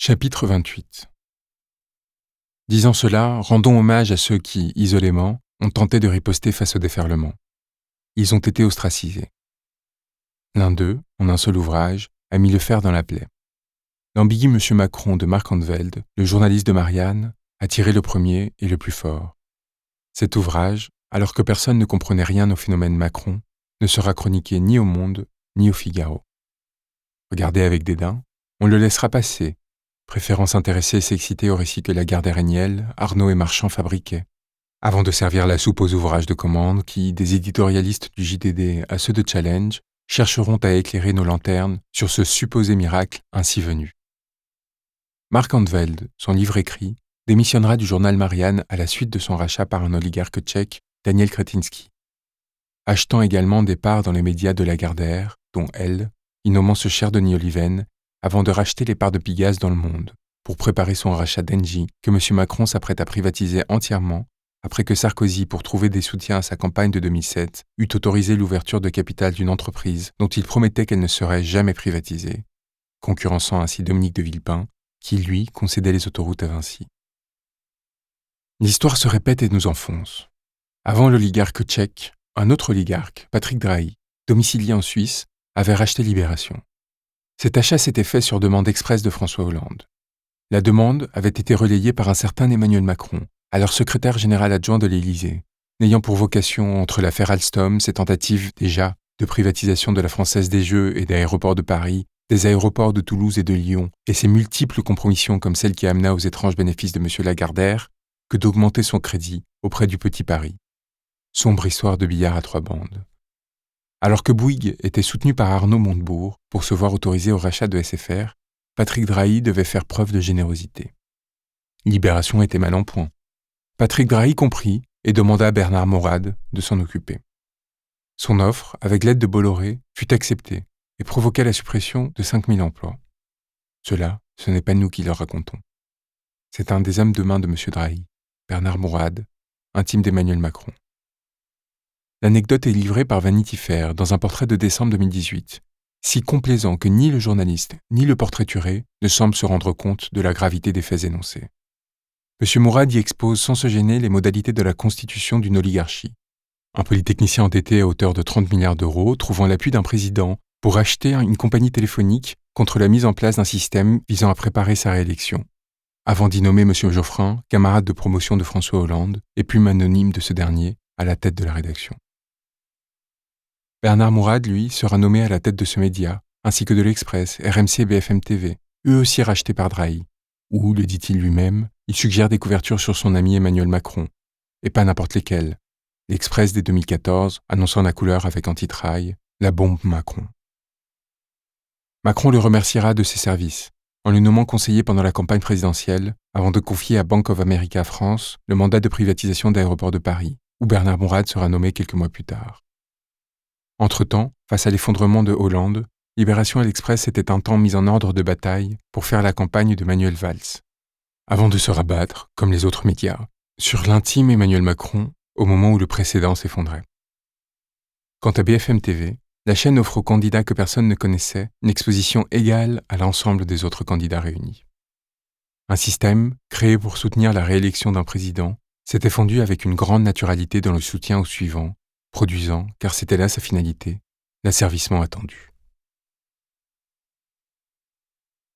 Chapitre 28 Disant cela, rendons hommage à ceux qui, isolément, ont tenté de riposter face au déferlement. Ils ont été ostracisés. L'un d'eux, en un seul ouvrage, a mis le fer dans la plaie. L'ambigu M. Macron de Mark Anveld, le journaliste de Marianne, a tiré le premier et le plus fort. Cet ouvrage, alors que personne ne comprenait rien au phénomène Macron, ne sera chroniqué ni au Monde ni au Figaro. Regardé avec dédain, on le laissera passer, préférant s'intéresser et s'exciter au récit que la garde Réniel, Arnaud et Marchand fabriquaient, avant de servir la soupe aux ouvrages de commande qui, des éditorialistes du JDD à ceux de Challenge, chercheront à éclairer nos lanternes sur ce supposé miracle ainsi venu. Mark Antveld, son livre écrit, démissionnera du journal Marianne à la suite de son rachat par un oligarque tchèque, Daniel Kretinsky. Achetant également des parts dans les médias de la Gardère, dont elle, innommant ce cher Denis Oliven, avant de racheter les parts de Pigasse dans le monde, pour préparer son rachat d'Engie que M. Macron s'apprête à privatiser entièrement après que Sarkozy, pour trouver des soutiens à sa campagne de 2007, eut autorisé l'ouverture de capital d'une entreprise dont il promettait qu'elle ne serait jamais privatisée, concurrençant ainsi Dominique de Villepin, qui, lui, concédait les autoroutes à Vinci. L'histoire se répète et nous enfonce. Avant l'oligarque tchèque, un autre oligarque, Patrick Drahi, domicilié en Suisse, avait racheté Libération. Cet achat s'était fait sur demande expresse de François Hollande. La demande avait été relayée par un certain Emmanuel Macron, alors secrétaire général adjoint de l'Élysée, n'ayant pour vocation, entre l'affaire Alstom, ses tentatives déjà de privatisation de la Française des Jeux et d'aéroports de Paris, des aéroports de Toulouse et de Lyon, et ses multiples compromissions comme celle qui amena aux étranges bénéfices de M. Lagardère, que d'augmenter son crédit auprès du Petit Paris. Sombre histoire de billard à trois bandes. Alors que Bouygues était soutenu par Arnaud Montebourg pour se voir autorisé au rachat de SFR, Patrick Drahi devait faire preuve de générosité. Libération était mal en point. Patrick Drahi comprit et demanda à Bernard Morad de s'en occuper. Son offre, avec l'aide de Bolloré, fut acceptée et provoqua la suppression de 5000 emplois. Cela, ce n'est pas nous qui le racontons. C'est un des hommes de main de M. Drahi, Bernard Mourad, intime d'Emmanuel Macron. L'anecdote est livrée par Vanity Fair dans un portrait de décembre 2018, si complaisant que ni le journaliste ni le portraituré ne semblent se rendre compte de la gravité des faits énoncés. M. Mourad y expose sans se gêner les modalités de la constitution d'une oligarchie. Un polytechnicien endetté à hauteur de 30 milliards d'euros trouvant l'appui d'un président pour acheter une compagnie téléphonique contre la mise en place d'un système visant à préparer sa réélection, avant d'y nommer M. Geoffrin, camarade de promotion de François Hollande et plume anonyme de ce dernier, à la tête de la rédaction. Bernard Mourad, lui, sera nommé à la tête de ce média, ainsi que de l'Express, RMC BFM TV, eux aussi rachetés par Drahi, où, le dit-il lui-même, il suggère des couvertures sur son ami Emmanuel Macron, et pas n'importe lesquelles. L'Express dès 2014 annonçant la couleur avec antitrail, la bombe Macron. Macron le remerciera de ses services, en le nommant conseiller pendant la campagne présidentielle, avant de confier à Bank of America France le mandat de privatisation d'aéroports de Paris, où Bernard Mourad sera nommé quelques mois plus tard. Entre-temps, face à l'effondrement de Hollande, Libération et l'Express étaient un temps mis en ordre de bataille pour faire la campagne de Manuel Valls, avant de se rabattre, comme les autres médias, sur l'intime Emmanuel Macron au moment où le précédent s'effondrait. Quant à BFM TV, la chaîne offre aux candidats que personne ne connaissait une exposition égale à l'ensemble des autres candidats réunis. Un système, créé pour soutenir la réélection d'un président, s'était fondu avec une grande naturalité dans le soutien au suivant produisant, car c'était là sa finalité, l'asservissement attendu.